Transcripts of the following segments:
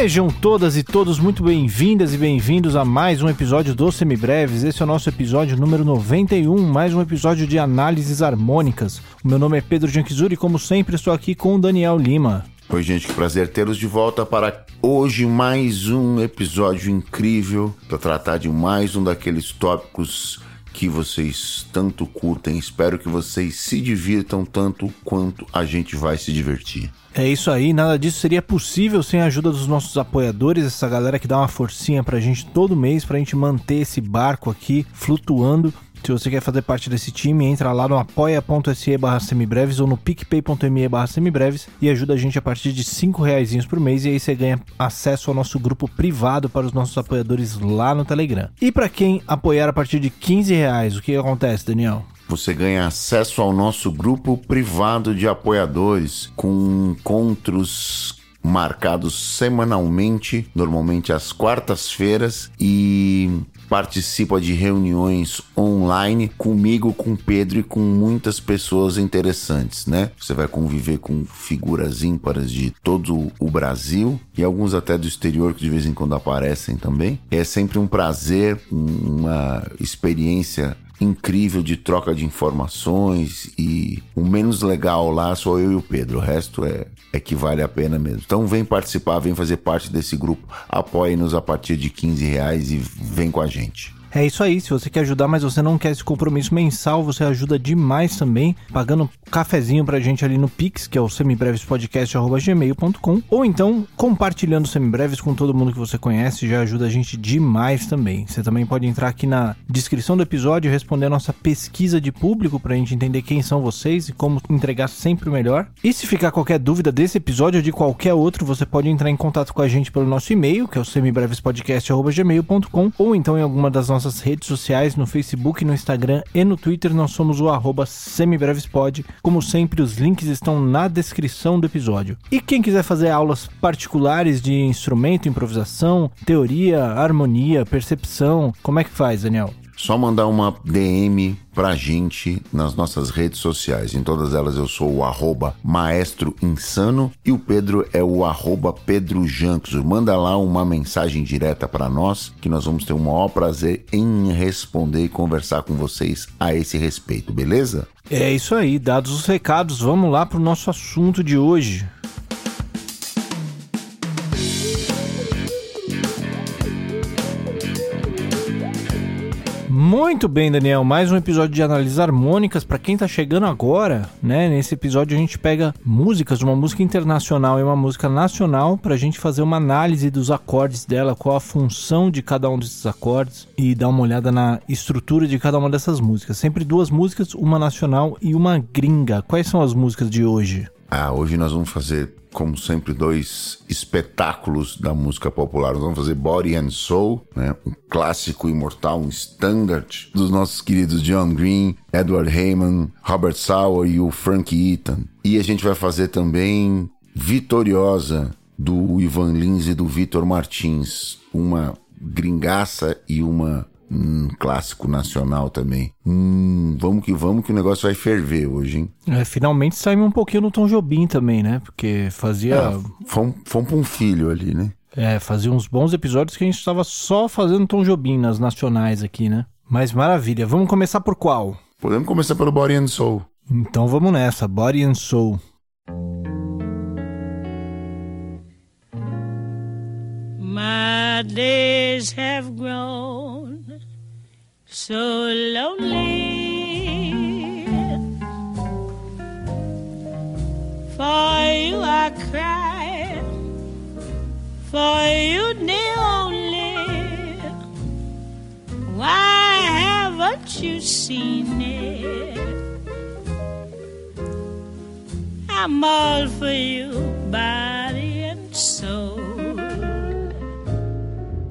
Sejam todas e todos muito bem-vindas e bem-vindos a mais um episódio do Semibreves. Esse é o nosso episódio número 91, mais um episódio de análises harmônicas. O meu nome é Pedro Janquizuri e, como sempre, estou aqui com o Daniel Lima. Oi, gente, que prazer tê-los de volta para hoje mais um episódio incrível para tratar de mais um daqueles tópicos que vocês tanto curtem. Espero que vocês se divirtam tanto quanto a gente vai se divertir. É isso aí, nada disso seria possível sem a ajuda dos nossos apoiadores, essa galera que dá uma forcinha pra gente todo mês pra gente manter esse barco aqui flutuando. Se você quer fazer parte desse time, entra lá no apoia.se barra semibreves ou no picpay.me barra semibreves e ajuda a gente a partir de 5 reais por mês e aí você ganha acesso ao nosso grupo privado para os nossos apoiadores lá no Telegram. E para quem apoiar a partir de 15 reais, o que acontece, Daniel? Você ganha acesso ao nosso grupo privado de apoiadores com encontros marcados semanalmente, normalmente às quartas-feiras, e participa de reuniões online comigo, com Pedro e com muitas pessoas interessantes, né? Você vai conviver com figuras ímpares de todo o Brasil e alguns até do exterior que de vez em quando aparecem também. É sempre um prazer, uma experiência incrível de troca de informações e o menos legal lá sou eu e o Pedro. O resto é, é que vale a pena mesmo. Então vem participar, vem fazer parte desse grupo, apoie-nos a partir de 15 reais e vem com a gente. É isso aí, se você quer ajudar, mas você não quer esse compromisso mensal, você ajuda demais também, pagando um cafezinho pra gente ali no Pix, que é o semibrevespodcast.gmail.com, ou então compartilhando semibreves com todo mundo que você conhece, já ajuda a gente demais também. Você também pode entrar aqui na descrição do episódio e responder a nossa pesquisa de público pra gente entender quem são vocês e como entregar sempre o melhor. E se ficar qualquer dúvida desse episódio ou de qualquer outro, você pode entrar em contato com a gente pelo nosso e-mail, que é o semibrevespodcast.gmail.com, ou então em alguma das nossas nossas redes sociais, no Facebook, no Instagram e no Twitter, nós somos o arroba semibrevespod. Como sempre, os links estão na descrição do episódio. E quem quiser fazer aulas particulares de instrumento, improvisação, teoria, harmonia, percepção, como é que faz, Daniel? Só mandar uma DM pra gente nas nossas redes sociais. Em todas elas eu sou o arroba maestro insano e o Pedro é o arroba Pedro Manda lá uma mensagem direta para nós que nós vamos ter o maior prazer em responder e conversar com vocês a esse respeito, beleza? É isso aí, dados os recados, vamos lá pro nosso assunto de hoje. Muito bem, Daniel. Mais um episódio de análises harmônicas. Para quem tá chegando agora, né? Nesse episódio a gente pega músicas, uma música internacional e uma música nacional, para a gente fazer uma análise dos acordes dela, qual a função de cada um desses acordes e dar uma olhada na estrutura de cada uma dessas músicas. Sempre duas músicas, uma nacional e uma gringa. Quais são as músicas de hoje? Ah, hoje nós vamos fazer como sempre, dois espetáculos da música popular. Nós vamos fazer Body and Soul, né? um clássico imortal, um standard dos nossos queridos John Green, Edward Heyman, Robert Sauer e o Frank Eaton. E a gente vai fazer também Vitoriosa, do Ivan Lins e do Vitor Martins, uma gringaça e uma um clássico nacional também. Hum, vamos que vamos que o negócio vai ferver hoje, hein? É, finalmente saímos um pouquinho no Tom Jobim também, né? Porque fazia. É, fomos, fomos pra um filho ali, né? É, fazia uns bons episódios que a gente estava só fazendo Tom Jobim nas nacionais aqui, né? Mas maravilha. Vamos começar por qual? Podemos começar pelo Body and Soul. Então vamos nessa, Body and Soul. My days have grown so lonely. For you I cry, for you the only. Why haven't you seen it? I'm all for you, body and soul.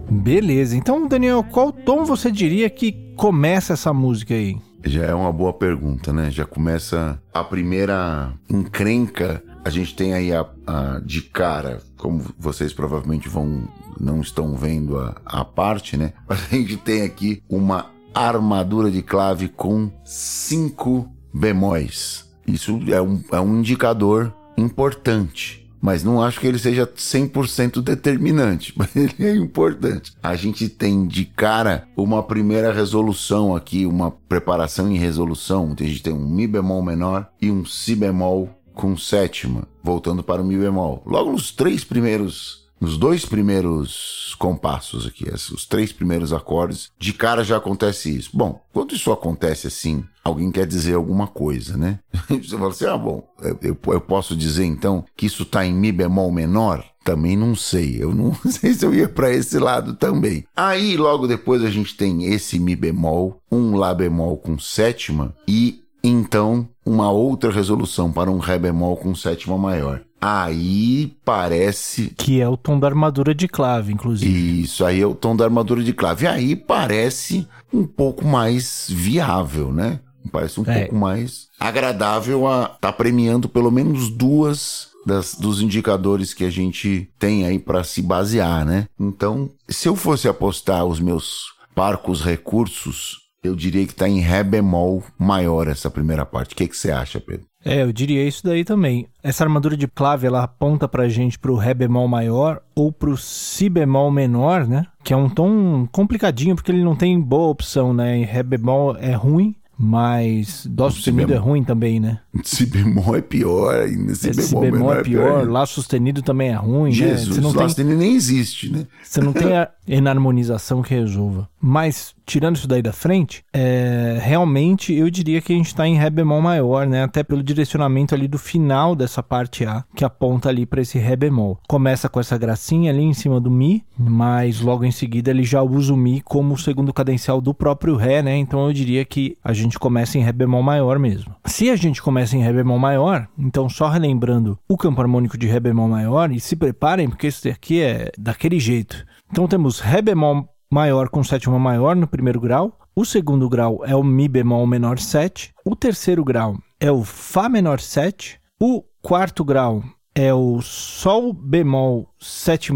Beleza, então Daniel, qual tom você diria que começa essa música aí? Já é uma boa pergunta, né? Já começa a primeira encrenca. A gente tem aí a, a de cara, como vocês provavelmente vão não estão vendo a, a parte, né? A gente tem aqui uma armadura de clave com cinco bemóis. Isso é um, é um indicador importante mas não acho que ele seja 100% determinante, mas ele é importante. A gente tem de cara uma primeira resolução aqui, uma preparação em resolução. A gente tem um Mi bemol menor e um Si bemol com sétima, voltando para o Mi bemol. Logo nos três primeiros nos dois primeiros compassos aqui, os três primeiros acordes, de cara já acontece isso. Bom, quando isso acontece assim, alguém quer dizer alguma coisa, né? Você fala assim, ah, bom, eu, eu posso dizer então que isso está em Mi bemol menor? Também não sei, eu não sei se eu ia para esse lado também. Aí logo depois a gente tem esse Mi bemol, um Lá bemol com sétima e então uma outra resolução para um Ré bemol com sétima maior. Aí parece. Que é o tom da armadura de clave, inclusive. Isso, aí é o tom da armadura de clave. Aí parece um pouco mais viável, né? Parece um é. pouco mais agradável a estar tá premiando pelo menos duas das, dos indicadores que a gente tem aí para se basear, né? Então, se eu fosse apostar os meus parcos recursos, eu diria que está em Ré bemol maior essa primeira parte. O que, que você acha, Pedro? É, eu diria isso daí também. Essa armadura de clave, ela aponta pra gente pro Ré bemol maior ou pro Si bemol menor, né? Que é um tom complicadinho, porque ele não tem boa opção, né? E Ré bemol é ruim, mas Dó sustenido é ruim também, né? Si bemol é pior ainda. Si bemol, si bemol é, é pior. É pior. Lá sustenido também é ruim, Jesus, né? Lá tem... sustenido nem existe, né? Você não tem a enarmonização que resolva. Mas, tirando isso daí da frente, é, realmente eu diria que a gente está em Ré bemol maior, né? Até pelo direcionamento ali do final dessa parte A, que aponta ali para esse Ré bemol. Começa com essa gracinha ali em cima do Mi, mas logo em seguida ele já usa o Mi como o segundo cadencial do próprio Ré, né? Então eu diria que a gente começa em Ré bemol maior mesmo. Se a gente começa em Ré bemol maior, então só relembrando o campo harmônico de Ré bemol maior, e se preparem, porque esse aqui é daquele jeito. Então temos Ré bemol maior com sétima maior no primeiro grau. O segundo grau é o Mi bemol menor 7. O terceiro grau é o Fá menor 7. O quarto grau é o Sol bemol 7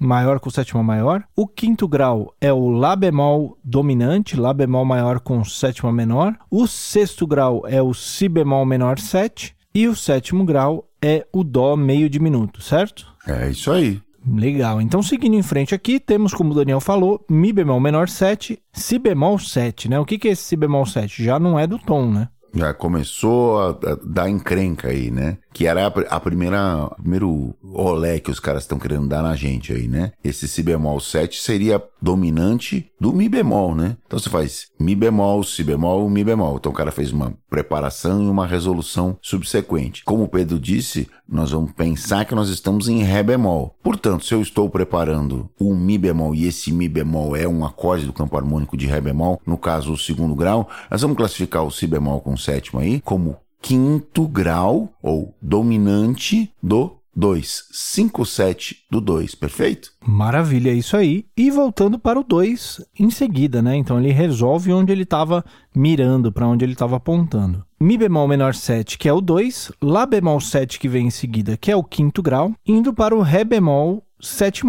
maior com sétima maior. O quinto grau é o Lá bemol dominante, Lá bemol maior com sétima menor. O sexto grau é o Si bemol menor 7. E o sétimo grau é o Dó meio diminuto, certo? É isso aí. Legal. Então, seguindo em frente aqui, temos, como o Daniel falou, Mi bemol menor 7, Si bemol 7, né? O que, que é esse Si bemol 7? Já não é do tom, né? Já começou a, a dar encrenca aí, né? Que era a, primeira, o primeiro olé que os caras estão querendo dar na gente aí, né? Esse si bemol 7 seria dominante do mi bemol, né? Então você faz mi bemol, si bemol, mi bemol. Então o cara fez uma preparação e uma resolução subsequente. Como o Pedro disse, nós vamos pensar que nós estamos em ré bemol. Portanto, se eu estou preparando um mi bemol e esse mi bemol é um acorde do campo harmônico de ré bemol, no caso o segundo grau, nós vamos classificar o si bemol com sétima aí como quinto grau ou dominante do 2. 5, 7 do 2, perfeito? Maravilha, isso aí. E voltando para o 2 em seguida, né? Então ele resolve onde ele estava mirando, para onde ele estava apontando. Mi bemol menor 7, que é o 2, Lá bemol 7, que vem em seguida, que é o quinto grau, indo para o Ré bemol 7,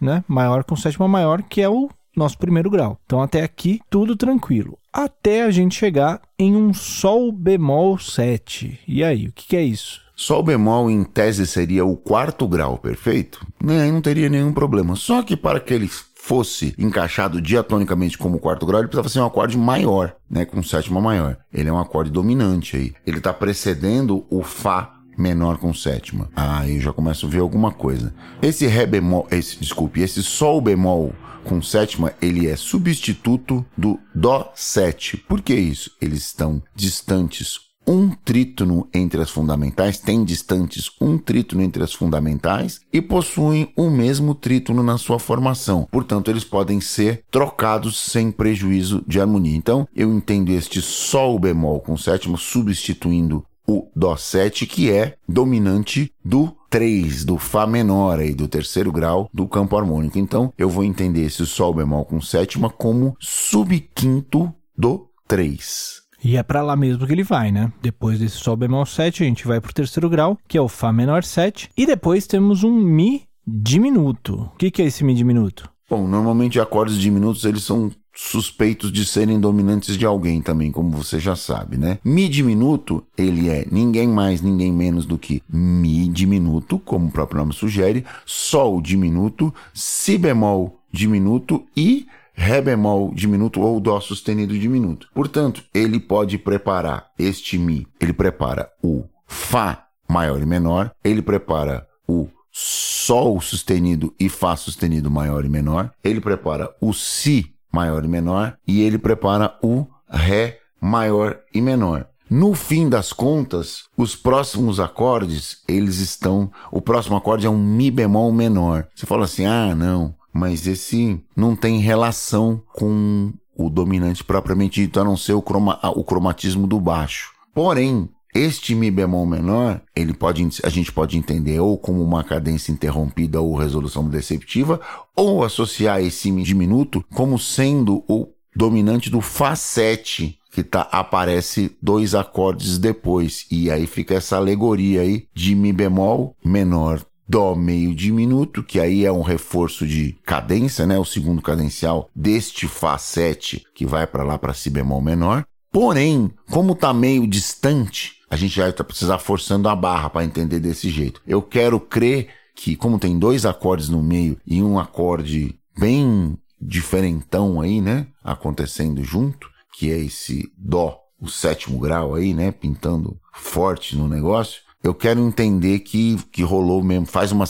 né? Maior com sétima maior, que é o nosso primeiro grau. Então até aqui tudo tranquilo. Até a gente chegar em um Sol bemol 7. E aí, o que, que é isso? Sol bemol, em tese, seria o quarto grau, perfeito? Nem, não teria nenhum problema. Só que para que ele fosse encaixado diatonicamente como quarto grau, ele precisava ser um acorde maior, né? Com sétima maior. Ele é um acorde dominante aí. Ele está precedendo o Fá menor com sétima. Aí eu já começo a ver alguma coisa. Esse Ré bemol, esse, desculpe, esse Sol bemol com sétima, ele é substituto do Dó 7. Por que isso? Eles estão distantes um trítono entre as fundamentais, têm distantes um trítono entre as fundamentais e possuem o mesmo trítono na sua formação. Portanto, eles podem ser trocados sem prejuízo de harmonia. Então, eu entendo este Sol bemol com sétima substituindo o Dó 7, que é dominante do 3, do Fá menor aí, do terceiro grau do campo harmônico. Então, eu vou entender esse Sol bemol com sétima como subquinto do 3. E é para lá mesmo que ele vai, né? Depois desse Sol bemol 7, a gente vai pro terceiro grau, que é o Fá menor 7. E depois temos um Mi diminuto. O que, que é esse Mi diminuto? Bom, normalmente acordes diminutos eles são suspeitos de serem dominantes de alguém também, como você já sabe, né? Mi diminuto, ele é ninguém mais, ninguém menos do que Mi diminuto, como o próprio nome sugere, Sol diminuto, Si bemol diminuto e Ré bemol diminuto ou Dó sustenido diminuto. Portanto, ele pode preparar este Mi, ele prepara o Fá maior e menor, ele prepara o Sol sustenido e Fá sustenido maior e menor, ele prepara o Si maior e menor, e ele prepara o Ré maior e menor. No fim das contas, os próximos acordes, eles estão. O próximo acorde é um Mi bemol menor. Você fala assim: ah, não, mas esse não tem relação com o dominante propriamente dito, a não ser o, croma, o cromatismo do baixo. Porém, este Mi bemol menor, ele pode, a gente pode entender ou como uma cadência interrompida ou resolução deceptiva, ou associar esse Mi diminuto como sendo o dominante do Fá 7, que tá, aparece dois acordes depois. E aí fica essa alegoria aí de Mi bemol menor Dó meio diminuto, que aí é um reforço de cadência, né? O segundo cadencial deste Fá 7, que vai para lá para Si bemol menor. Porém, como tá meio distante, a gente vai precisar forçando a barra para entender desse jeito. Eu quero crer que, como tem dois acordes no meio e um acorde bem diferentão aí, né? Acontecendo junto, que é esse Dó, o sétimo grau aí, né? Pintando forte no negócio. Eu quero entender que, que rolou mesmo, faz uma,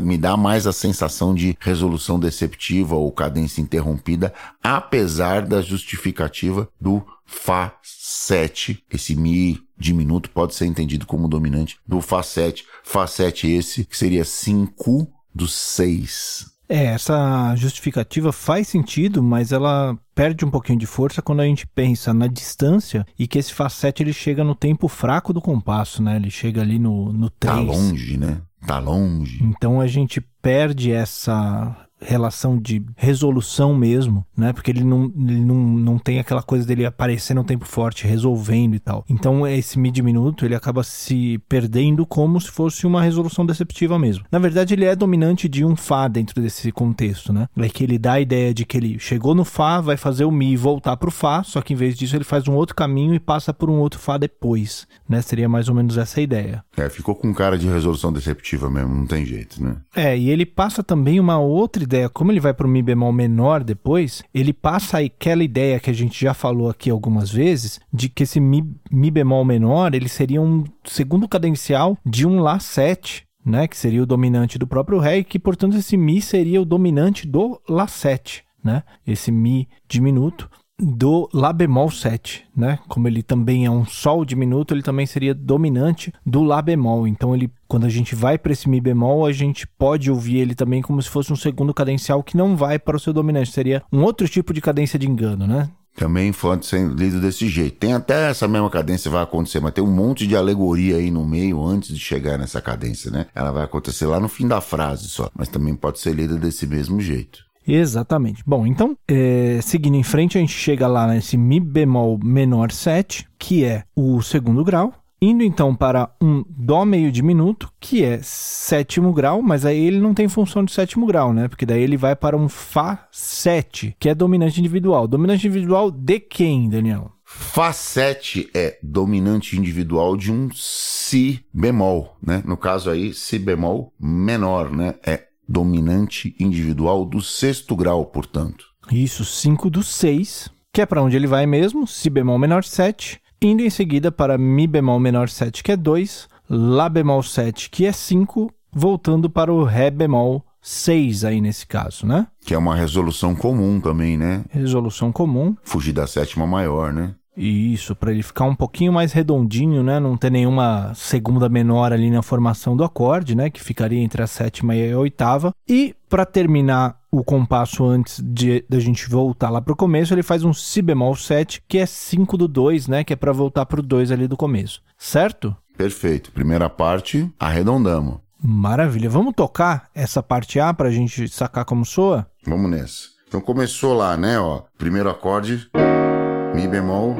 me dá mais a sensação de resolução deceptiva ou cadência interrompida, apesar da justificativa do Fá 7, esse Mi diminuto pode ser entendido como dominante do Fá 7. Fá 7 esse, que seria 5 do 6. É, essa justificativa faz sentido, mas ela perde um pouquinho de força quando a gente pensa na distância e que esse Fá 7 ele chega no tempo fraco do compasso, né? Ele chega ali no, no 3. Tá longe, né? Tá longe. Então a gente perde essa relação de resolução mesmo, né? Porque ele não, ele não, não tem aquela coisa dele aparecer no tempo forte, resolvendo e tal. Então, esse mi diminuto, ele acaba se perdendo como se fosse uma resolução deceptiva mesmo. Na verdade, ele é dominante de um Fá dentro desse contexto, né? É que ele dá a ideia de que ele chegou no Fá, vai fazer o Mi voltar pro Fá, só que em vez disso ele faz um outro caminho e passa por um outro Fá depois, né? Seria mais ou menos essa a ideia. É, ficou com cara de resolução deceptiva mesmo, não tem jeito, né? É, e ele passa também uma outra ideia, como ele vai para o Mi bemol menor depois, ele passa aquela ideia que a gente já falou aqui algumas vezes, de que esse Mi, mi bemol menor ele seria um segundo cadencial de um Lá 7. Né, que seria o dominante do próprio Ré, e que, portanto, esse Mi seria o dominante do Lá 7, né? Esse Mi diminuto do Lá bemol 7, né? Como ele também é um Sol diminuto, ele também seria dominante do Lá bemol. Então, ele, quando a gente vai para esse Mi bemol, a gente pode ouvir ele também como se fosse um segundo cadencial que não vai para o seu dominante. Seria um outro tipo de cadência de engano, né? Também pode ser lido desse jeito. Tem até essa mesma cadência vai acontecer, mas tem um monte de alegoria aí no meio antes de chegar nessa cadência, né? Ela vai acontecer lá no fim da frase só, mas também pode ser lida desse mesmo jeito. Exatamente. Bom, então, é, seguindo em frente, a gente chega lá nesse Mi bemol menor 7, que é o segundo grau. Indo então para um Dó meio diminuto, que é sétimo grau, mas aí ele não tem função de sétimo grau, né? Porque daí ele vai para um Fá 7, que é dominante individual. Dominante individual de quem, Daniel? Fá 7 é dominante individual de um Si bemol, né? No caso aí, Si bemol menor, né? É dominante individual do sexto grau, portanto. Isso, 5 do 6, que é para onde ele vai mesmo, Si bemol menor 7, indo em seguida para Mi bemol menor 7, que é 2, Lá bemol 7, que é 5, voltando para o Ré bemol 6 aí nesse caso, né? Que é uma resolução comum também, né? Resolução comum. Fugir da sétima maior, né? Isso, para ele ficar um pouquinho mais redondinho, né? Não ter nenhuma segunda menor ali na formação do acorde, né? Que ficaria entre a sétima e a oitava. E para terminar o compasso antes de da gente voltar lá pro começo, ele faz um si bemol 7, que é 5 do 2, né? Que é para voltar pro 2 ali do começo. Certo? Perfeito. Primeira parte, arredondamos. Maravilha. Vamos tocar essa parte A pra gente sacar como soa? Vamos nessa. Então começou lá, né, ó. Primeiro acorde Mi bemol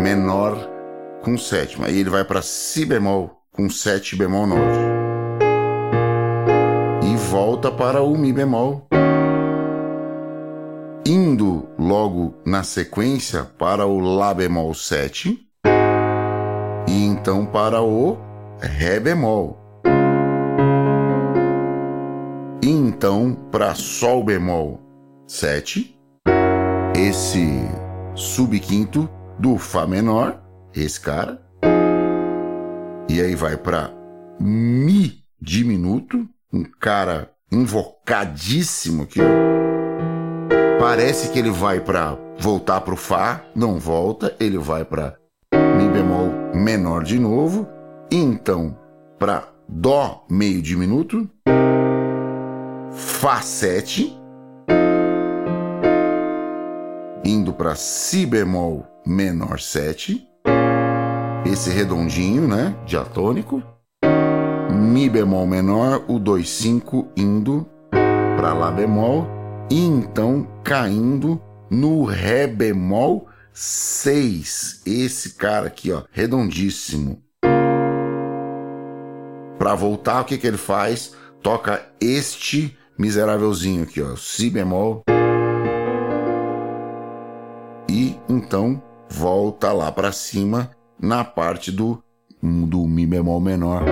menor com sétima. Aí ele vai para Si bemol com sete bemol 9. E volta para o Mi bemol indo logo na sequência para o Lá bemol 7 e então para o Ré bemol. E então para Sol bemol 7, esse subquinto do Fá menor, esse cara, e aí vai para Mi diminuto, um cara invocadíssimo ó. Parece que ele vai para voltar para o Fá, não volta, ele vai para Mi bemol menor de novo, então para Dó meio diminuto, Fá 7, indo para Si bemol menor 7, esse redondinho, né, diatônico, Mi bemol menor, o 2 5 indo para Lá bemol e então caindo no Ré bemol 6. Esse cara aqui, ó, redondíssimo. Para voltar, o que, que ele faz? Toca este miserávelzinho aqui, ó, Si bemol. Então volta lá para cima na parte do, do Mi bemol menor.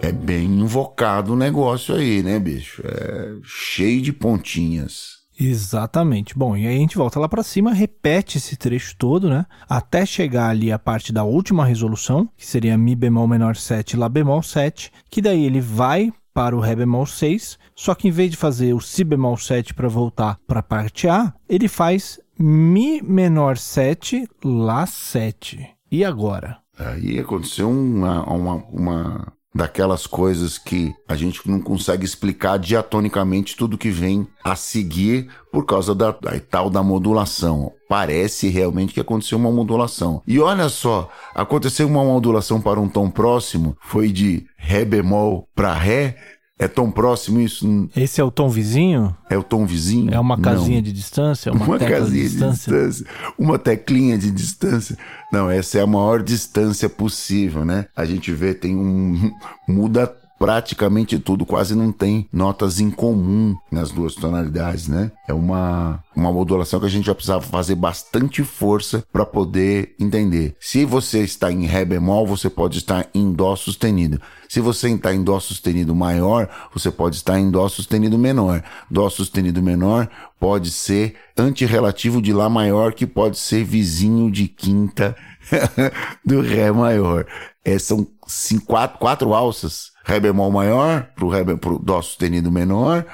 É bem invocado o negócio aí, né, bicho? É cheio de pontinhas. Exatamente. Bom, e aí a gente volta lá para cima, repete esse trecho todo, né? Até chegar ali a parte da última resolução, que seria Mi bemol menor 7, Lá bemol 7, que daí ele vai para o Ré bemol 6, só que em vez de fazer o Si bemol 7 para voltar para a parte A, ele faz Mi menor 7, Lá 7. E agora? Aí aconteceu uma, uma, uma daquelas coisas que a gente não consegue explicar diatonicamente tudo que vem a seguir por causa da, da tal da modulação. Parece realmente que aconteceu uma modulação. E olha só, aconteceu uma modulação para um tom próximo, foi de ré bemol para ré, é tão próximo isso? Esse é o tom vizinho? É o tom vizinho? É uma casinha Não. de distância? Uma, uma casinha de distância? de distância? Uma teclinha de distância? Não, essa é a maior distância possível, né? A gente vê, tem um. muda praticamente tudo, quase não tem notas em comum nas duas tonalidades, né? É uma, uma modulação que a gente já precisava fazer bastante força para poder entender. Se você está em Ré bemol, você pode estar em Dó sustenido. Se você está em Dó sustenido maior, você pode estar em Dó sustenido menor. Dó sustenido menor pode ser antirrelativo de Lá maior, que pode ser vizinho de quinta do Ré maior. É, são cinco, quatro, quatro alças Ré bemol maior, pro, ré, pro Dó sustenido menor,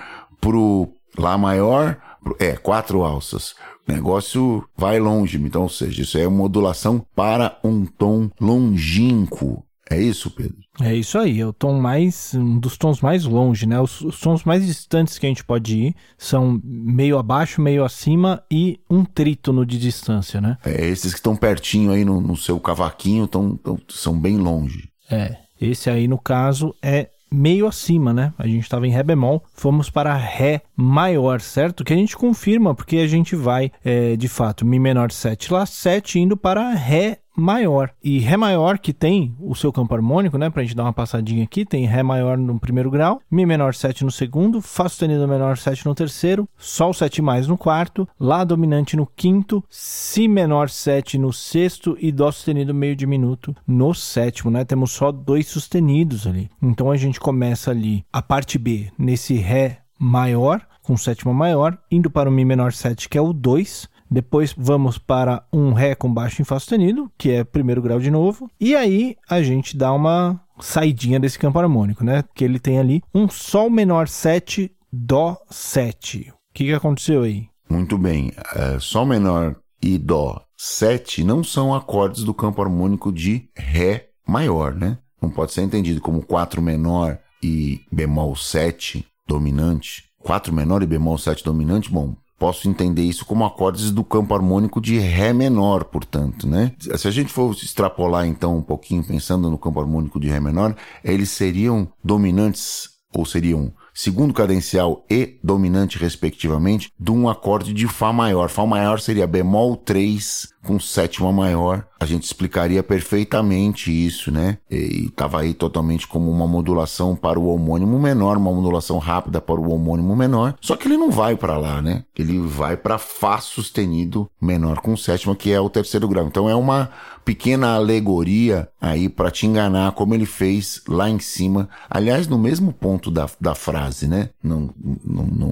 pro Lá maior, pro, é, quatro alças. O negócio vai longe, então, ou seja, isso é uma modulação para um tom longínquo. É isso, Pedro? É isso aí, é o tom mais, um dos tons mais longe, né? Os, os, tons mais distantes que a gente pode ir são meio abaixo, meio acima e um trítono de distância, né? É, esses que estão pertinho aí no, no seu cavaquinho tão, tão, são bem longe. É, esse aí, no caso, é meio acima, né? A gente estava em Ré bemol, fomos para Ré maior, certo? Que a gente confirma, porque a gente vai, é, de fato, Mi menor 7 Lá 7 indo para Ré maior. E Ré maior que tem o seu campo harmônico, né? Pra gente dar uma passadinha aqui, tem Ré maior no primeiro grau, Mi menor 7 no segundo, Fá sustenido menor 7 no terceiro, Sol 7 mais no quarto, Lá dominante no quinto, Si menor 7 no sexto e Dó sustenido meio diminuto no sétimo, né? Temos só dois sustenidos ali. Então a gente começa ali a parte B nesse Ré maior, com sétima maior, indo para o Mi menor 7, que é o 2, depois vamos para um Ré com baixo em Fá sustenido, que é primeiro grau de novo. E aí a gente dá uma saidinha desse campo harmônico, né? Que ele tem ali um Sol menor 7, Dó 7. O que, que aconteceu aí? Muito bem. É, Sol menor e Dó 7 não são acordes do campo harmônico de Ré maior, né? Não pode ser entendido como 4 menor e bemol 7 dominante. 4 menor e bemol 7 dominante, bom, posso entender isso como acordes do campo harmônico de Ré menor, portanto, né? Se a gente for extrapolar então um pouquinho pensando no campo harmônico de Ré menor, eles seriam dominantes ou seriam segundo cadencial e dominante respectivamente de um acorde de Fá maior. Fá maior seria bemol 3 com sétima maior a gente explicaria perfeitamente isso, né? E estava aí totalmente como uma modulação para o homônimo menor, uma modulação rápida para o homônimo menor. Só que ele não vai para lá, né? Ele vai para Fá sustenido menor com sétima, que é o terceiro grau. Então é uma pequena alegoria aí para te enganar, como ele fez lá em cima. Aliás, no mesmo ponto da, da frase, né? No,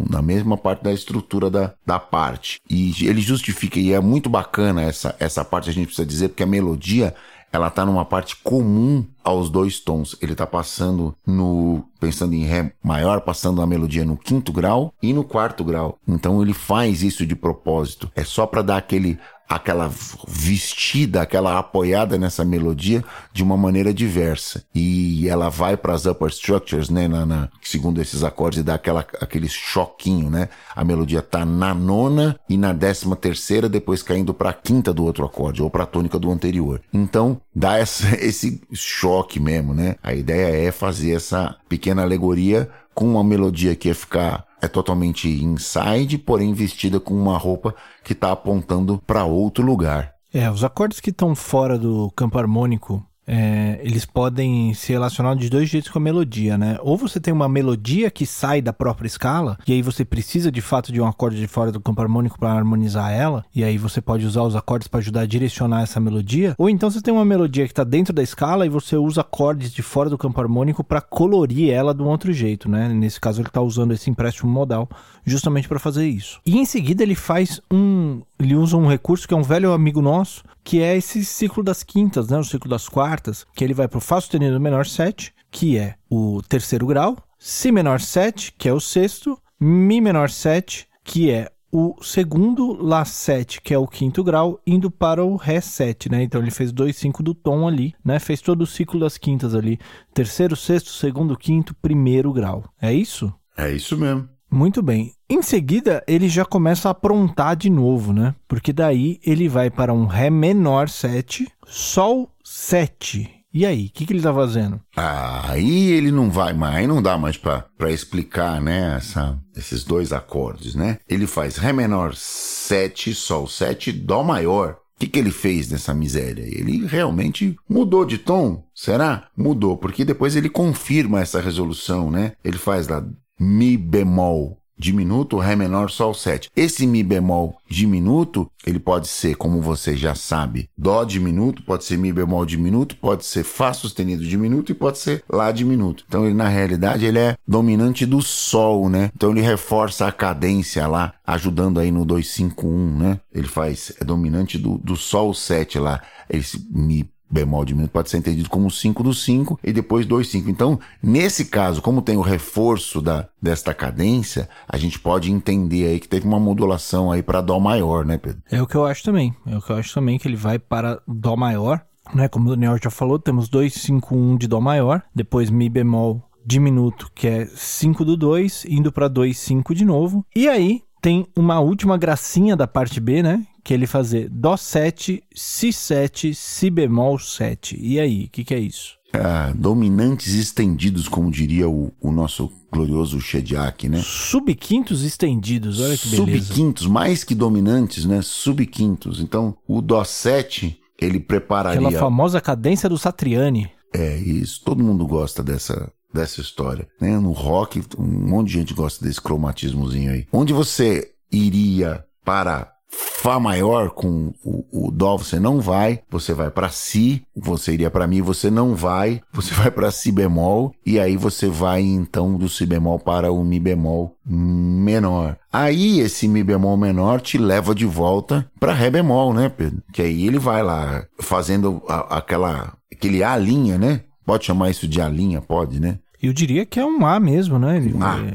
na mesma parte da estrutura da, da parte. E ele justifica, e é muito bacana essa, essa parte, a gente precisa dizer, porque a melodia ela tá numa parte comum aos dois tons. Ele tá passando no pensando em ré maior, passando a melodia no quinto grau e no quarto grau. Então ele faz isso de propósito. É só para dar aquele aquela vestida, aquela apoiada nessa melodia de uma maneira diversa. E ela vai para as upper structures, né, na, na, segundo esses acordes, e dá aquela, aquele choquinho, né? A melodia tá na nona e na décima terceira, depois caindo para a quinta do outro acorde, ou para a tônica do anterior. Então, dá essa, esse choque mesmo, né? A ideia é fazer essa pequena alegoria com uma melodia que ia ficar é totalmente inside, porém vestida com uma roupa que está apontando para outro lugar. É, os acordes que estão fora do campo harmônico é, eles podem se relacionar de dois jeitos com a melodia, né? Ou você tem uma melodia que sai da própria escala, e aí você precisa de fato de um acorde de fora do campo harmônico para harmonizar ela, e aí você pode usar os acordes para ajudar a direcionar essa melodia. Ou então você tem uma melodia que está dentro da escala e você usa acordes de fora do campo harmônico para colorir ela de um outro jeito, né? Nesse caso ele está usando esse empréstimo modal justamente para fazer isso. E em seguida ele faz um, ele usa um recurso que é um velho amigo nosso, que é esse ciclo das quintas, né? O ciclo das quartas, que ele vai para o Fá sustenido menor 7, que é o terceiro grau, Si menor 7, que é o sexto, Mi menor 7, que é o segundo Lá 7, que é o quinto grau, indo para o Ré 7, né? Então ele fez dois cinco do tom ali, né? Fez todo o ciclo das quintas ali. Terceiro, sexto, segundo, quinto, primeiro grau. É isso? É isso mesmo. Muito bem. Em seguida, ele já começa a aprontar de novo, né? Porque daí ele vai para um Ré menor 7, Sol 7. E aí, o que, que ele tá fazendo? Aí ele não vai mais, aí não dá mais para explicar, né, essa, esses dois acordes, né? Ele faz Ré menor 7, Sol 7, Dó maior. O que, que ele fez nessa miséria? Ele realmente mudou de tom? Será? Mudou, porque depois ele confirma essa resolução, né? Ele faz lá Mi bemol diminuto, Ré menor, Sol 7. Esse Mi bemol diminuto, ele pode ser, como você já sabe, Dó diminuto, pode ser Mi bemol diminuto, pode ser Fá sustenido diminuto e pode ser Lá diminuto. Então, ele, na realidade, ele é dominante do Sol, né? Então, ele reforça a cadência lá, ajudando aí no 251, né? Ele faz, é dominante do, do Sol 7 lá, esse Mi bemol diminuto pode ser entendido como 5 do 5 e depois 2, 5. Então, nesse caso, como tem o reforço da, desta cadência, a gente pode entender aí que teve uma modulação aí para Dó maior, né, Pedro? É o que eu acho também. É o que eu acho também que ele vai para Dó maior, né? Como o Daniel já falou, temos 2, 5, 1 de Dó maior, depois Mi bemol diminuto, que é 5 do 2, indo para 2, 5 de novo. E aí tem uma última gracinha da parte B, né? Que ele fazer Dó 7, Si 7, Si bemol 7. E aí, o que, que é isso? Ah, dominantes estendidos, como diria o, o nosso glorioso Shediak, né? Subquintos estendidos, olha que beleza. Subquintos, mais que dominantes, né? Subquintos. Então, o Dó 7, ele prepararia... Aquela famosa cadência do Satriani. É isso, todo mundo gosta dessa, dessa história. Né? No rock, um monte de gente gosta desse cromatismozinho aí. Onde você iria para Fá maior com o, o Dó você não vai, você vai para Si, você iria para Mi, você não vai, você vai para Si bemol, e aí você vai então do Si bemol para o Mi bemol menor. Aí esse Mi bemol menor te leva de volta para Ré bemol, né, Pedro? Que aí ele vai lá fazendo a, aquela, aquele A linha, né? Pode chamar isso de A linha, pode, né? Eu diria que é um A mesmo, né?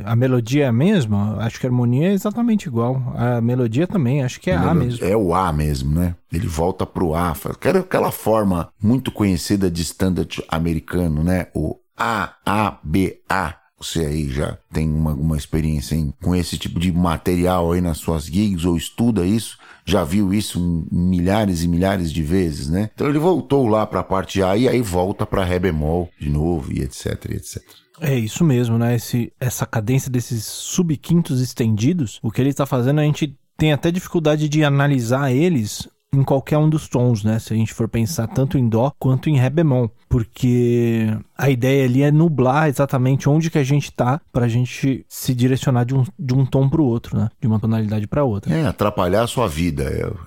A melodia é a mesma, acho que a harmonia é exatamente igual. A melodia também, acho que é A mesmo. É o A mesmo, né? Ele volta pro A. Quero aquela forma muito conhecida de standard americano, né? O A, A, B, A. Você aí já tem uma, uma experiência em, com esse tipo de material aí nas suas gigs ou estuda isso, já viu isso milhares e milhares de vezes, né? Então ele voltou lá para a parte A e aí volta para Ré bemol de novo e etc, etc. É isso mesmo, né? Esse, essa cadência desses subquintos estendidos, o que ele está fazendo, a gente tem até dificuldade de analisar eles em qualquer um dos tons, né? Se a gente for pensar tanto em dó quanto em ré bemol, porque a ideia ali é nublar exatamente onde que a gente tá para a gente se direcionar de um, de um tom para o outro, né? De uma tonalidade para outra. É, atrapalhar a sua vida,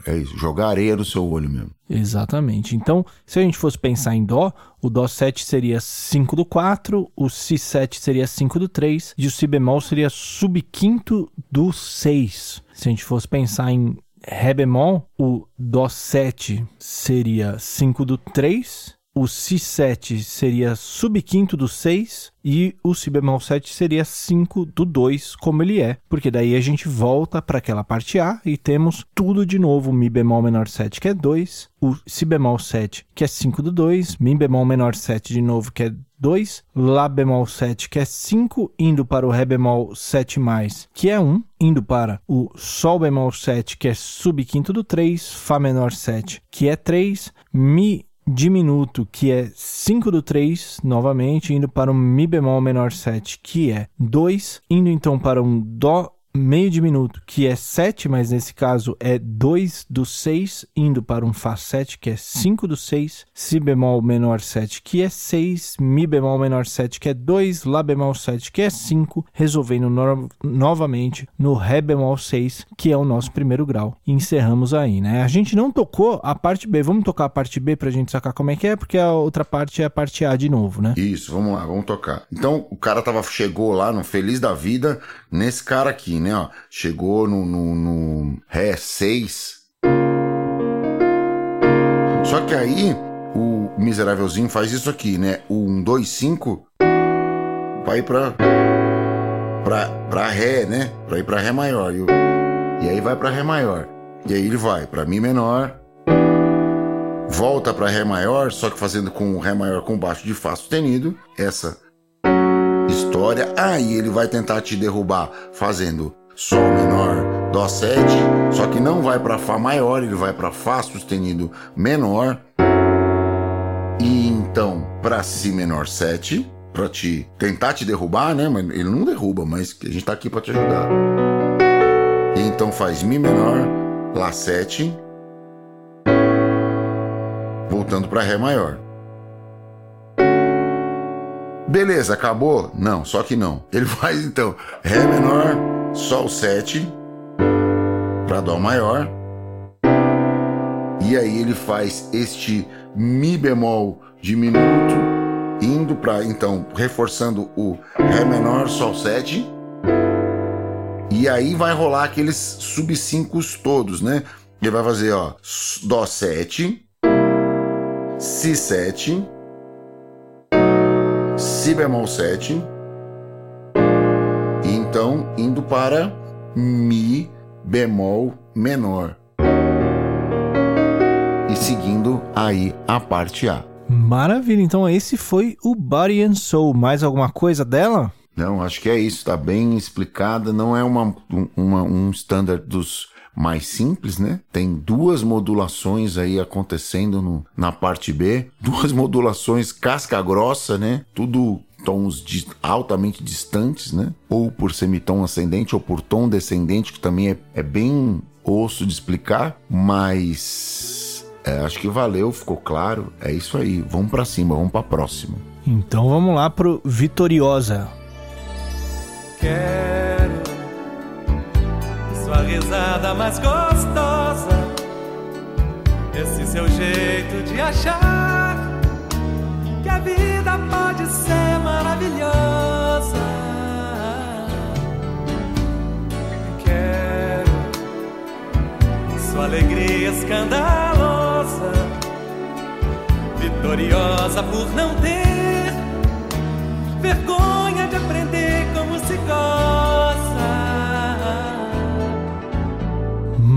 é, é jogar areia no seu olho mesmo. Exatamente. Então, se a gente fosse pensar em Dó, o Dó 7 seria 5 do 4, o Si 7 seria 5 do 3 e o Si bemol seria subquinto do 6. Se a gente fosse pensar em Ré bemol, o Dó 7 seria 5 do 3, o Si7 seria subquinto do 6 e o Si bemol 7 seria 5 do 2, como ele é, porque daí a gente volta para aquela parte A e temos tudo de novo, Mi bemol menor 7 que é 2, o Si bemol 7 que é 5 do 2, Mi bemol menor 7 de novo que é 2, Lá bemol 7 que é 5, indo para o Ré bemol 7 mais, que é 1, indo para o Sol bemol 7 que é subquinto do 3, Fá menor 7 que é 3, Mi diminuto, que é 5 do 3, novamente, indo para um Mi bemol menor 7, que é 2, indo então para um Dó meio diminuto, que é 7, mas nesse caso é 2 do 6, indo para um Fá 7, que é 5 do 6, Si bemol menor 7, que é 6, Mi bemol menor 7, que é 2, Lá bemol 7, que é 5, resolvendo no novamente no Ré bemol 6, que é o nosso primeiro grau. E encerramos aí, né? A gente não tocou a parte B, vamos tocar a parte B pra gente sacar como é que é, porque a outra parte é a parte A de novo, né? Isso, vamos lá, vamos tocar. Então, o cara tava, chegou lá no Feliz da Vida, nesse cara aqui, né? Ó, chegou no, no, no Ré 6. Só que aí o miserávelzinho faz isso aqui, né? O 1, 2, 5 vai pra, pra, pra Ré, né? Pra ir pra Ré maior. E, o, e aí vai pra Ré maior. E aí ele vai pra Mi menor, volta pra Ré maior, só que fazendo com o Ré maior com baixo de Fá sustenido. Essa história. Aí ele vai tentar te derrubar fazendo Sol menor, Dó 7, só que não vai para Fá maior, ele vai para Fá sustenido menor. E então para Si menor 7, para te tentar te derrubar, né? Mas ele não derruba, mas a gente tá aqui para te ajudar. E então faz Mi menor, Lá 7, voltando para Ré maior. Beleza, acabou? Não, só que não. Ele faz então Ré menor, Sol 7 para Dó maior. E aí ele faz este Mi bemol diminuto, indo para então reforçando o Ré menor, Sol 7. E aí vai rolar aqueles sub 5 todos, né? Ele vai fazer, ó, Dó 7, Si 7, Si bemol 7, e então indo para Mi bemol menor. E seguindo aí a parte A. Maravilha, então esse foi o Body and Soul. Mais alguma coisa dela? Não, acho que é isso, tá bem explicada. Não é uma, uma um standard dos mais simples, né? Tem duas modulações aí acontecendo no, na parte B, duas modulações casca grossa, né? Tudo tons de, altamente distantes, né? Ou por semitom ascendente ou por tom descendente, que também é, é bem osso de explicar, mas é, acho que valeu, ficou claro. É isso aí, vamos para cima, vamos para próxima. Então vamos lá pro Vitoriosa. Quero sua risada mais gostosa, esse seu jeito de achar que a vida pode ser maravilhosa. Quero sua alegria escandalosa, vitoriosa por não ter vergonha de aprender como se goza.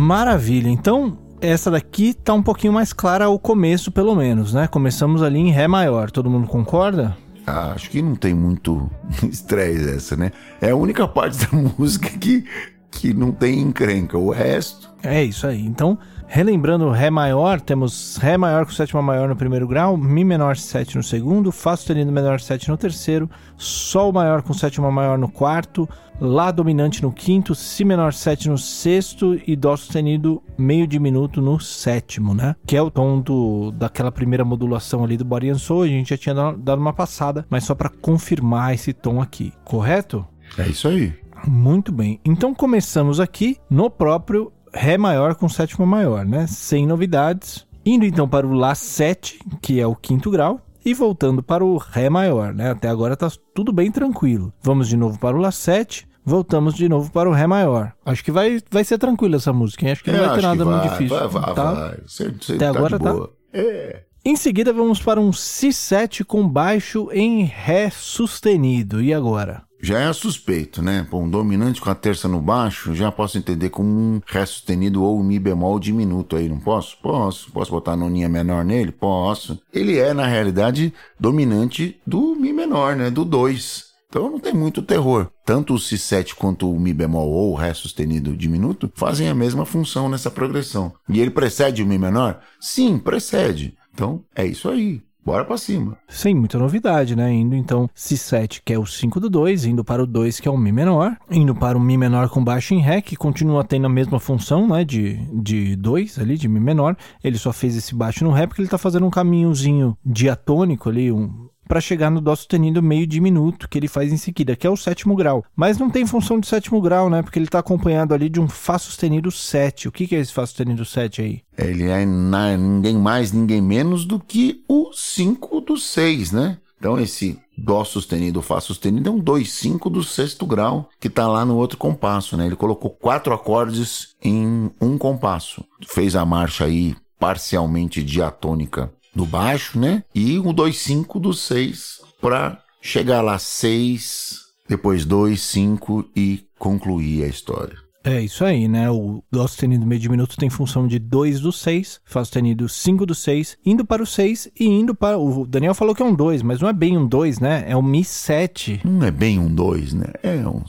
Maravilha. Então, essa daqui tá um pouquinho mais clara ao começo, pelo menos, né? Começamos ali em Ré maior. Todo mundo concorda? Ah, acho que não tem muito estresse essa, né? É a única parte da música que que não tem encrenca. O resto. É isso aí. Então, relembrando Ré maior, temos Ré maior com sétima maior no primeiro grau, Mi menor 7 no segundo, Fá sustenido menor 7 no terceiro, Sol maior com sétima maior no quarto, Lá dominante no quinto, Si menor 7 no sexto e Dó sustenido meio diminuto no sétimo, né? Que é o tom do, daquela primeira modulação ali do Body and Soul. A gente já tinha dado uma passada, mas só para confirmar esse tom aqui, correto? É isso aí. Muito bem. Então começamos aqui no próprio Ré maior com sétima maior, né? Sem novidades. Indo então para o Lá 7, que é o quinto grau, e voltando para o Ré maior, né? Até agora tá tudo bem tranquilo. Vamos de novo para o Lá 7, voltamos de novo para o Ré maior. Acho que vai, vai ser tranquila essa música, hein? Acho que não Eu vai ter nada que muito vai, difícil. Vai, vai, tá? vai. Você, você Até tá agora tá. É. Em seguida, vamos para um Si7 com baixo em Ré sustenido. E agora? Já é suspeito, né? Um dominante com a terça no baixo, já posso entender como um Ré sustenido ou Mi bemol diminuto aí, não posso? Posso. Posso botar a noninha menor nele? Posso. Ele é, na realidade, dominante do Mi menor, né? Do 2. Então não tem muito terror. Tanto o Si7 quanto o Mi bemol ou o Ré sustenido diminuto fazem a mesma função nessa progressão. E ele precede o Mi menor? Sim, precede. Então é isso aí. Bora pra cima. Sem muita novidade, né? Indo então Si7, que é o 5 do 2, indo para o 2, que é o Mi menor, indo para o Mi menor com baixo em Ré, que continua tendo a mesma função, né? De, de 2 ali, de Mi menor. Ele só fez esse baixo no Ré porque ele tá fazendo um caminhozinho diatônico ali, um para chegar no Dó sustenido meio diminuto, que ele faz em seguida, que é o sétimo grau. Mas não tem função de sétimo grau, né? Porque ele está acompanhado ali de um Fá sustenido 7. O que, que é esse Fá sustenido 7 aí? Ele é na- ninguém mais, ninguém menos do que o 5 do 6, né? Então esse Dó sustenido, Fá sustenido é um 2,5 do sexto grau, que tá lá no outro compasso, né? Ele colocou quatro acordes em um compasso. Fez a marcha aí parcialmente diatônica do baixo, né? E o 2,5 do 6 para chegar lá 6, depois 2, 5 e concluir a história. É isso aí, né? O Dó sustenido meio diminuto tem função de 2 do 6, Fá sustenido 5 do 6, indo para o 6 e indo para. O Daniel falou que é um 2, mas não é bem um 2, né? É um Mi 7. Não é bem um 2, né? É um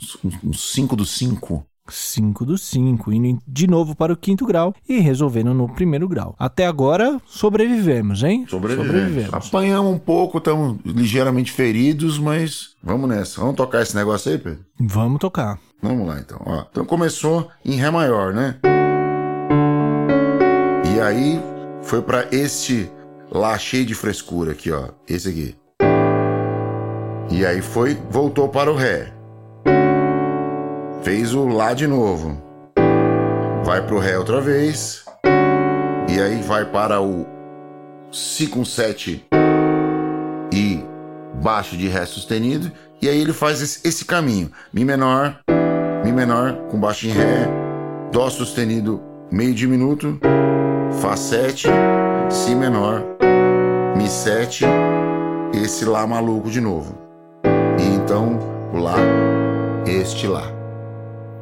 5 do 5. 5 do 5, indo de novo para o quinto grau e resolvendo no primeiro grau. Até agora, sobrevivemos, hein? Apanhamos um pouco, estamos ligeiramente feridos, mas vamos nessa. Vamos tocar esse negócio aí, Pedro? Vamos tocar. Vamos lá então. Ó, então começou em Ré maior, né? E aí foi pra este Lá cheio de frescura aqui, ó. Esse aqui. E aí foi, voltou para o Ré. Fez o Lá de novo. Vai pro Ré outra vez. E aí vai para o Si com 7 e baixo de Ré sustenido. E aí ele faz esse, esse caminho. Mi menor, Mi menor com baixo em Ré, Dó sustenido meio diminuto, Fá 7, Si menor, Mi 7, esse Lá maluco de novo. E então o Lá, este Lá.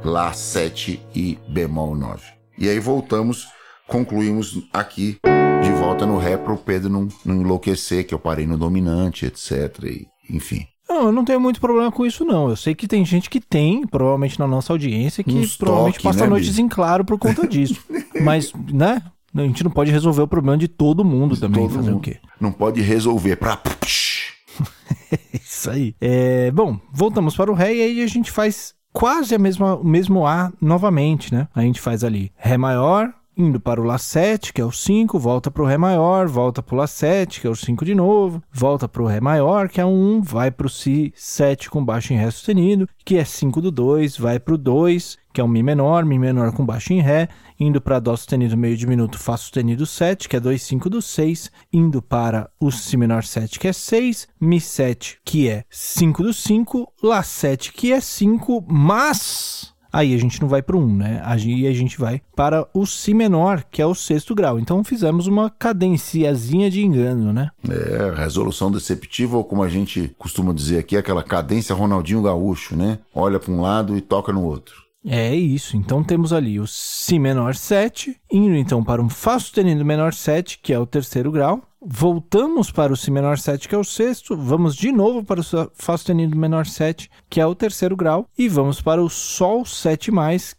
Lá 7 e bemol 9. E aí voltamos, concluímos aqui de volta no Ré para o Pedro não, não enlouquecer, que eu parei no dominante, etc. E, enfim. Não, eu não tenho muito problema com isso, não. Eu sei que tem gente que tem, provavelmente na nossa audiência, que Uns provavelmente toque, passa né, noites bicho? em claro por conta disso. Mas, né? A gente não pode resolver o problema de todo mundo também. Todo fazer o mundo quê? Não pode resolver pra. Isso aí. É, bom, voltamos para o Ré e aí a gente faz quase a mesma, o mesmo A novamente, né? A gente faz ali Ré maior, indo para o Lá 7, que é o 5, volta para o Ré maior, volta para o Lá 7, que é o 5 de novo, volta para o Ré maior, que é o 1, vai para o Si 7 com baixo em Ré sustenido, que é 5 do 2, vai para o 2, que é um Mi menor, Mi menor com baixo em Ré, indo para Dó sustenido meio diminuto, Fá sustenido 7, que é 2, 5 do 6, indo para o Si menor 7, que é 6, Mi 7, que é 5 do 5, Lá 7, que é 5, mas aí a gente não vai para o 1, né? Aí a gente vai para o Si menor, que é o sexto grau. Então fizemos uma cadenciazinha de engano, né? É, resolução deceptiva, ou como a gente costuma dizer aqui, aquela cadência Ronaldinho Gaúcho, né? Olha para um lado e toca no outro. É isso. Então temos ali o Si menor 7, indo então para um Fá sustenido menor 7, que é o terceiro grau. voltamos para o Si menor 7, que é o sexto, vamos de novo para o Fá sustenido menor 7, que é o terceiro grau, e vamos para o Sol 7,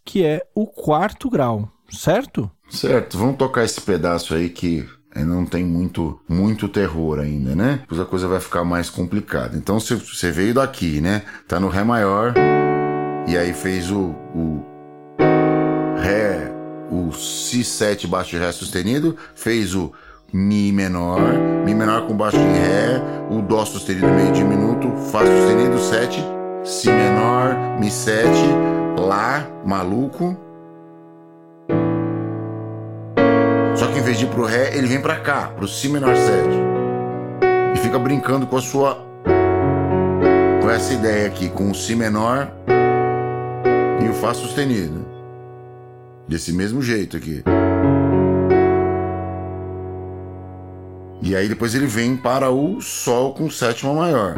que é o quarto grau, certo? Certo, vamos tocar esse pedaço aí que não tem muito, muito terror ainda, né? Depois a coisa vai ficar mais complicada. Então você veio daqui, né? Tá no Ré maior, e aí fez o, o Ré, o Si7 baixo de Ré sustenido, fez o Mi menor, Mi menor com baixo de Ré, o Dó sustenido meio diminuto, Fá sustenido 7, Si menor, Mi 7, Lá, maluco. Só que em vez de ir pro Ré, ele vem para cá, pro Si menor 7. E fica brincando com a sua. com essa ideia aqui, com o Si menor e o Fá sustenido. Desse mesmo jeito aqui. E aí depois ele vem para o Sol com sétima maior.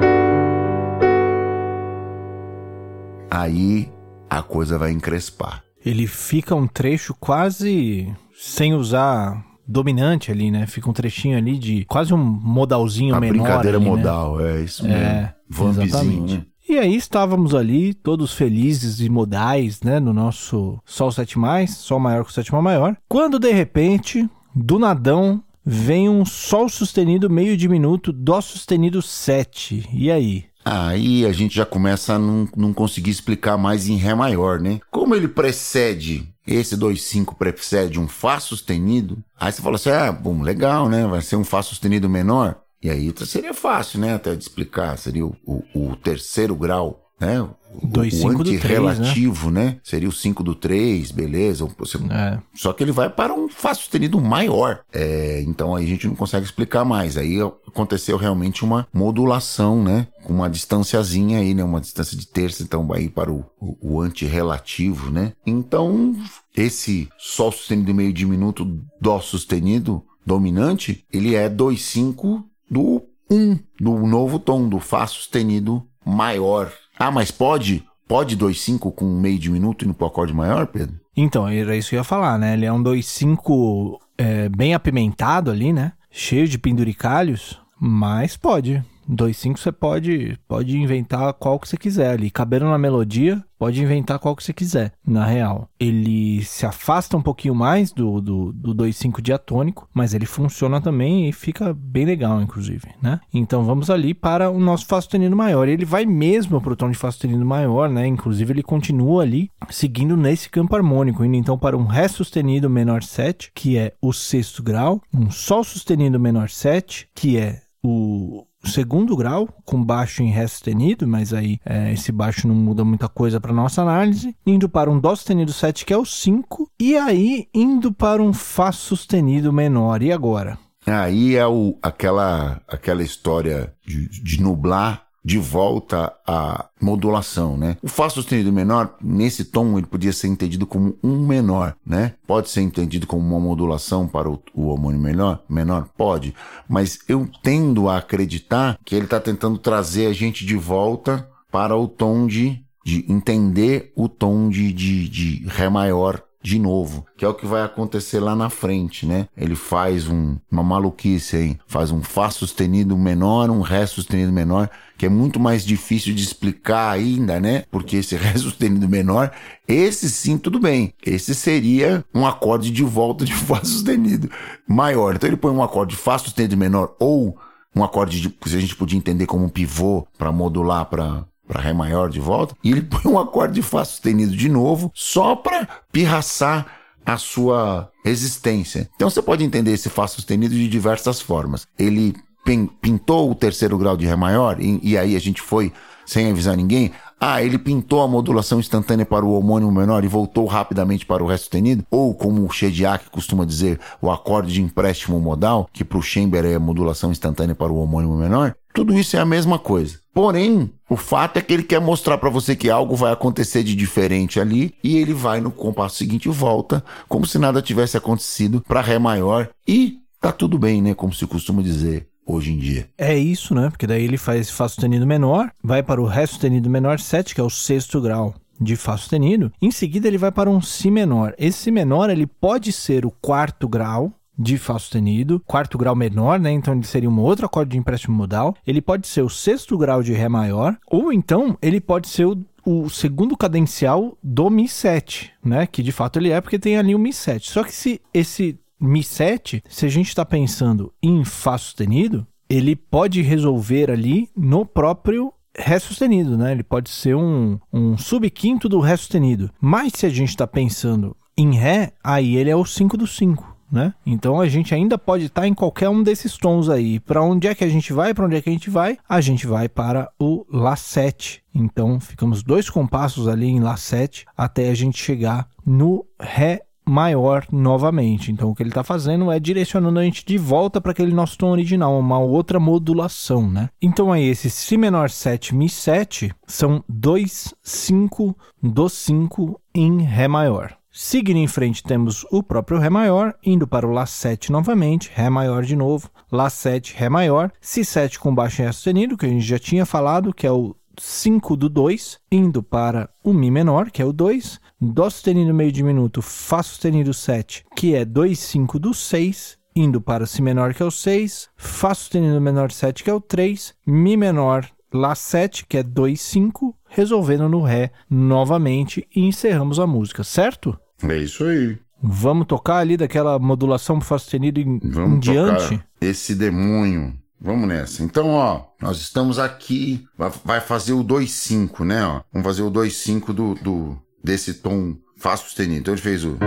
Aí a coisa vai encrespar. Ele fica um trecho quase sem usar dominante ali, né? Fica um trechinho ali de quase um modalzinho a menor. Brincadeira ali, né? modal, é isso mesmo. É, Vampizinho, exatamente. né? E aí estávamos ali, todos felizes e modais, né? No nosso Sol 7, Sol maior com sétima maior. Quando de repente, do nadão, vem um Sol sustenido meio diminuto, Dó sustenido 7. E aí? Aí a gente já começa a não, não conseguir explicar mais em Ré maior, né? Como ele precede, esse 2,5 precede um Fá sustenido, aí você fala assim: ah, bom, legal, né? Vai ser um Fá sustenido menor. E aí seria fácil, né? Até de explicar. Seria o, o, o terceiro grau, né? O, Dois, o cinco do três, antirrelativo, né? Seria o 5 do 3, beleza. Você- É. Só que ele vai para um Fá sustenido maior. É, então aí a gente não consegue explicar mais. Aí aconteceu realmente uma modulação, né? Com uma distanciazinha aí, né? Uma distância de terça, então vai ir para o, o, o antirrelativo, né? Então, esse Sol sustenido meio diminuto, Dó sustenido dominante, ele é 2,5 do 1, do novo tom, do Fá sustenido maior. Ah, mas pode? Pode 2,5 com meio diminuto e no pro acorde maior, Pedro? Então, era isso que eu ia falar, né? Ele é um 2,5 é, bem apimentado ali, né? Cheio de penduricalhos, mas pode. 2,5 você pode, pode inventar qual que você quiser ali. Cabendo na melodia, pode inventar qual que você quiser, na real. Ele se afasta um pouquinho mais do, do, do 2,5 diatônico, mas ele funciona também e fica bem legal, inclusive, né? Então vamos ali para o nosso Fá sustenido maior. Ele vai mesmo para o tom de Fá sustenido maior, né? Inclusive ele continua ali seguindo nesse campo harmônico, indo então para um Ré sustenido menor 7, que é o sexto grau, um Sol sustenido menor 7, que é o segundo grau, com baixo em Ré sustenido, mas aí é, esse baixo não muda muita coisa para nossa análise, indo para um Dó sustenido 7, que é o 5, e aí indo para um Fá sustenido menor. E agora? Aí é o, aquela, aquela história de, de nublar de volta a modulação, né? O Fá sustenido menor, nesse tom, ele podia ser entendido como um menor, né? Pode ser entendido como uma modulação para o, o homônimo menor? Menor? Pode. Mas eu tendo a acreditar que ele está tentando trazer a gente de volta para o tom de, de entender o tom de, de, de Ré maior de novo, que é o que vai acontecer lá na frente, né? Ele faz um, uma maluquice aí, faz um Fá sustenido menor, um Ré sustenido menor, que é muito mais difícil de explicar ainda, né? Porque esse Ré sustenido menor, esse sim, tudo bem. Esse seria um acorde de volta de Fá sustenido maior. Então ele põe um acorde de Fá sustenido menor ou um acorde de, que a gente podia entender como um pivô para modular para para Ré maior de volta, e ele põe um acorde de Fá sustenido de novo, só para pirraçar a sua existência. Então você pode entender esse Fá sustenido de diversas formas. Ele pin- pintou o terceiro grau de Ré maior, e, e aí a gente foi sem avisar ninguém. Ah, ele pintou a modulação instantânea para o homônimo menor e voltou rapidamente para o Ré sustenido? Ou, como o Shediak costuma dizer, o acorde de empréstimo modal, que para o Chamber é a modulação instantânea para o homônimo menor? Tudo isso é a mesma coisa. Porém, o fato é que ele quer mostrar para você que algo vai acontecer de diferente ali e ele vai no compasso seguinte e volta, como se nada tivesse acontecido para Ré maior e tá tudo bem, né? Como se costuma dizer hoje em dia. É isso, né? Porque daí ele faz Fá sustenido menor, vai para o Ré sustenido menor 7, que é o sexto grau de Fá sustenido. Em seguida ele vai para um Si menor. Esse Si menor ele pode ser o quarto grau de Fá sustenido, quarto grau menor, né? Então ele seria um outro acorde de empréstimo modal. Ele pode ser o sexto grau de Ré maior, ou então ele pode ser o, o segundo cadencial do Mi7, né? Que de fato ele é porque tem ali o Mi7. Só que se esse Mi7, se a gente está pensando em Fá sustenido, ele pode resolver ali no próprio Ré sustenido, né? Ele pode ser um, um subquinto do Ré sustenido. Mas se a gente está pensando em Ré, aí ele é o 5 do 5. Né? Então a gente ainda pode estar tá em qualquer um desses tons aí. Para onde é que a gente vai? Para onde é que a gente vai? A gente vai para o Lá 7. Então ficamos dois compassos ali em Lá 7 até a gente chegar no Ré maior novamente. Então o que ele está fazendo é direcionando a gente de volta para aquele nosso tom original, uma outra modulação, né? Então aí esse Si menor 7 Mi 7 são 2 5 do 5 em Ré maior. Seguindo em frente, temos o próprio Ré maior, indo para o Lá 7 novamente, Ré maior de novo, Lá 7, Ré maior, Si 7 com baixo em Ré sustenido, que a gente já tinha falado, que é o 5 do 2, indo para o Mi menor, que é o 2, Dó sustenido meio diminuto, Fá sustenido 7, que é 2, 5 do 6, indo para Si menor, que é o 6, Fá sustenido menor 7, que é o 3, Mi menor, Lá 7, que é 2, 5, resolvendo no Ré novamente e encerramos a música, certo? É isso aí. Vamos tocar ali daquela modulação Fá sustenido em, Vamos em diante? esse demônio. Vamos nessa. Então, ó, nós estamos aqui, vai- fazer o 2-5, né, ó. Vamos fazer o 2-5 do, do, desse tom Fá sustenido. Então ele fez o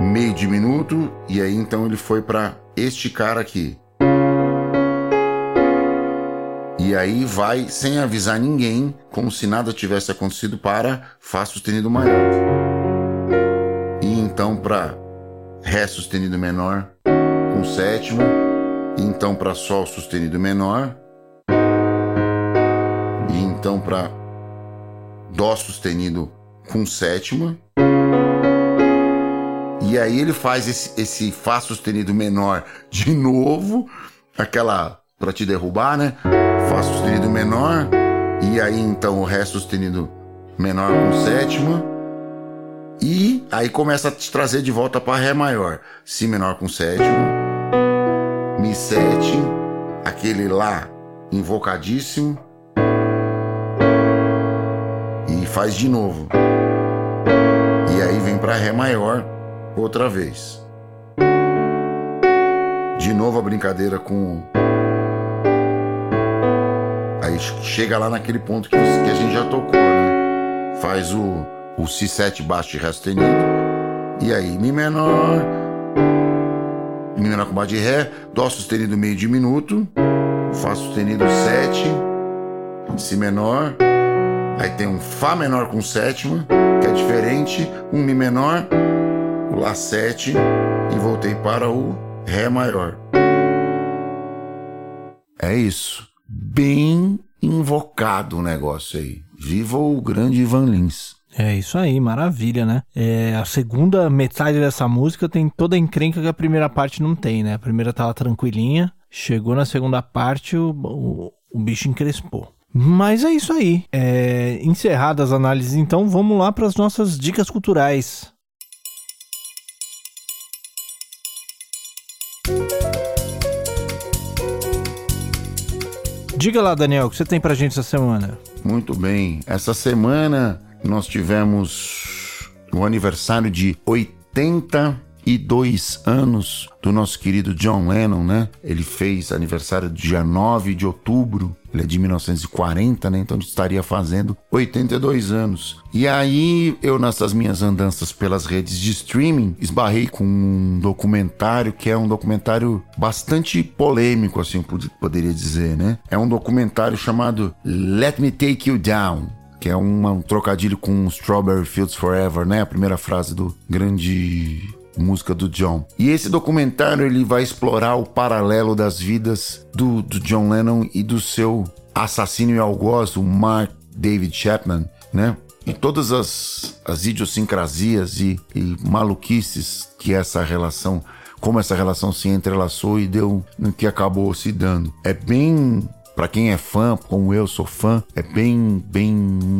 meio diminuto e aí então ele foi pra este cara aqui. E aí vai sem avisar ninguém, como se nada tivesse acontecido para Fá sustenido maior. E então para Ré sustenido menor com sétima, e então para Sol sustenido menor, e então para Dó sustenido com sétima. E aí ele faz esse, esse Fá sustenido menor de novo, aquela para te derrubar, né? Fá sustenido menor, e aí então o Ré sustenido menor com sétima. E aí começa a te trazer de volta para Ré maior. Si menor com sétima. Mi 7. Aquele Lá invocadíssimo. E faz de novo. E aí vem para Ré maior outra vez. De novo a brincadeira com. Chega lá naquele ponto que, que a gente já tocou, né? Faz o o Si7 baixo de Ré sustenido. E aí, Mi menor. Mi menor com baixo de Ré. Dó sustenido meio diminuto. Fá sustenido 7. Si menor. Aí tem um Fá menor com sétima, que é diferente. Um Mi menor. O Lá 7. E voltei para o Ré maior. É isso. Bem invocado o negócio aí. Viva o grande Ivan Lins. É isso aí, maravilha, né? É, a segunda metade dessa música tem toda a encrenca que a primeira parte não tem, né? A primeira tava tranquilinha, chegou na segunda parte, o, o, o bicho encrespou. Mas é isso aí. É, encerradas as análises, então, vamos lá para as nossas dicas culturais. Diga lá, Daniel, o que você tem pra gente essa semana? Muito bem. Essa semana nós tivemos o aniversário de 82 anos do nosso querido John Lennon, né? Ele fez aniversário dia 9 de outubro. Ele é de 1940, né? Então ele estaria fazendo 82 anos. E aí, eu nessas minhas andanças pelas redes de streaming, esbarrei com um documentário que é um documentário bastante polêmico, assim, eu pod- poderia dizer, né? É um documentário chamado Let Me Take You Down que é um trocadilho com Strawberry Fields Forever, né? A primeira frase do grande música do John. E esse documentário ele vai explorar o paralelo das vidas do, do John Lennon e do seu assassino e algoz, o Mark David Chapman, né? E todas as, as idiosincrasias e, e maluquices que essa relação, como essa relação se entrelaçou e deu no que acabou se dando. É bem Pra quem é fã, como eu sou fã, é bem, bem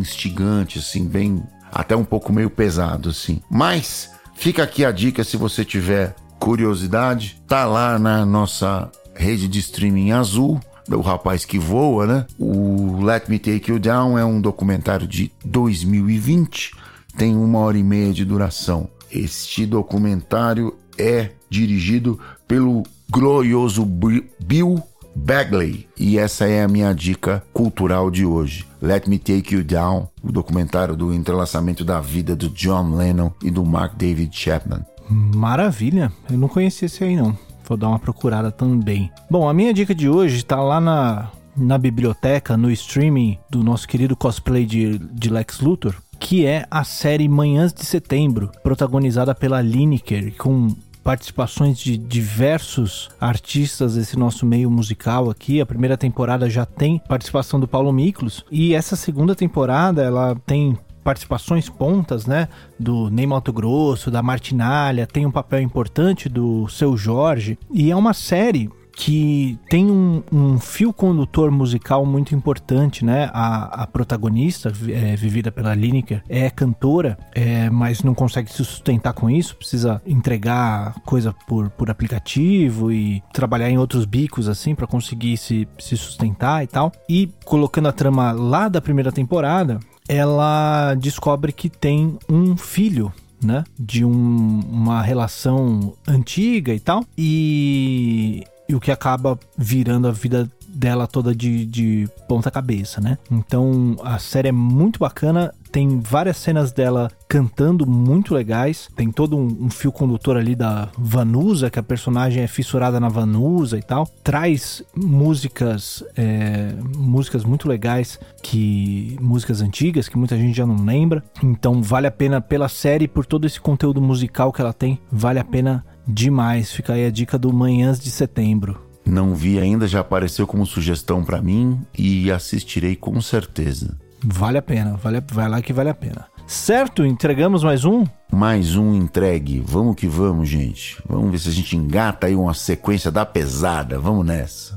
instigante, assim, bem. Até um pouco meio pesado, assim. Mas, Fica aqui a dica se você tiver curiosidade. Tá lá na nossa rede de streaming azul do rapaz que voa, né? O Let Me Take You Down é um documentário de 2020, tem uma hora e meia de duração. Este documentário é dirigido pelo glorioso Bill Bagley. E essa é a minha dica cultural de hoje. Let Me Take You Down, o documentário do entrelaçamento da vida do John Lennon e do Mark David Chapman. Maravilha, eu não conhecia esse aí não. Vou dar uma procurada também. Bom, a minha dica de hoje está lá na, na biblioteca, no streaming do nosso querido cosplay de, de Lex Luthor, que é a série Manhãs de Setembro, protagonizada pela Lineker, com participações de diversos artistas desse nosso meio musical aqui. A primeira temporada já tem participação do Paulo Miklos e essa segunda temporada ela tem participações pontas, né? Do Ney Mato Grosso, da Martinalha, tem um papel importante do Seu Jorge. E é uma série que tem um, um, fio condutor musical muito importante, né? A, a protagonista, é, vivida pela Lineker, é cantora, é, mas não consegue se sustentar com isso, precisa entregar coisa por, por aplicativo e trabalhar em outros bicos, assim, para conseguir se, se sustentar e tal. E colocando a trama lá da primeira temporada, ela descobre que tem um filho né? De um, uma relação antiga e tal. E e o que acaba virando a vida dela toda de, de ponta cabeça, né? Então a série é muito bacana, tem várias cenas dela cantando muito legais, tem todo um, um, fio condutor ali da Vanusa, que a personagem é fissurada na Vanusa e tal, traz músicas, é, músicas muito legais, que músicas antigas que muita gente já não lembra, então vale a pena pela série, por todo esse conteúdo musical que ela tem, vale a pena Demais, fica aí a dica do Manhãs de Setembro. Não vi ainda, já apareceu como sugestão para mim e assistirei com certeza. Vale a pena, vale, vai lá que vale a pena. Certo, entregamos mais um? Mais um entregue. Vamos que vamos, gente. Vamos ver se a gente engata aí uma sequência da pesada. Vamos nessa.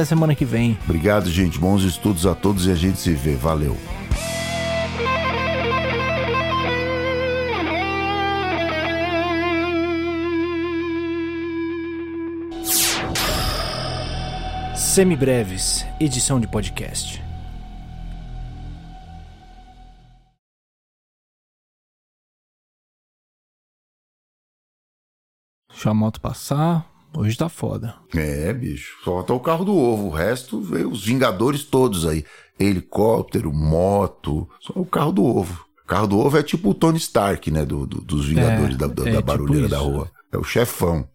semana que vem. Obrigado, gente. Bons estudos a todos e a gente se vê. Valeu. Semibreves, edição de podcast. Deixa a moto passar. Hoje tá foda. É, bicho. Só tá o carro do ovo. O resto veio os Vingadores todos aí. Helicóptero, moto. Só o carro do ovo. O carro do ovo é tipo o Tony Stark, né? Do, do dos Vingadores é, da, da, é, da barulheira tipo da rua. É o chefão.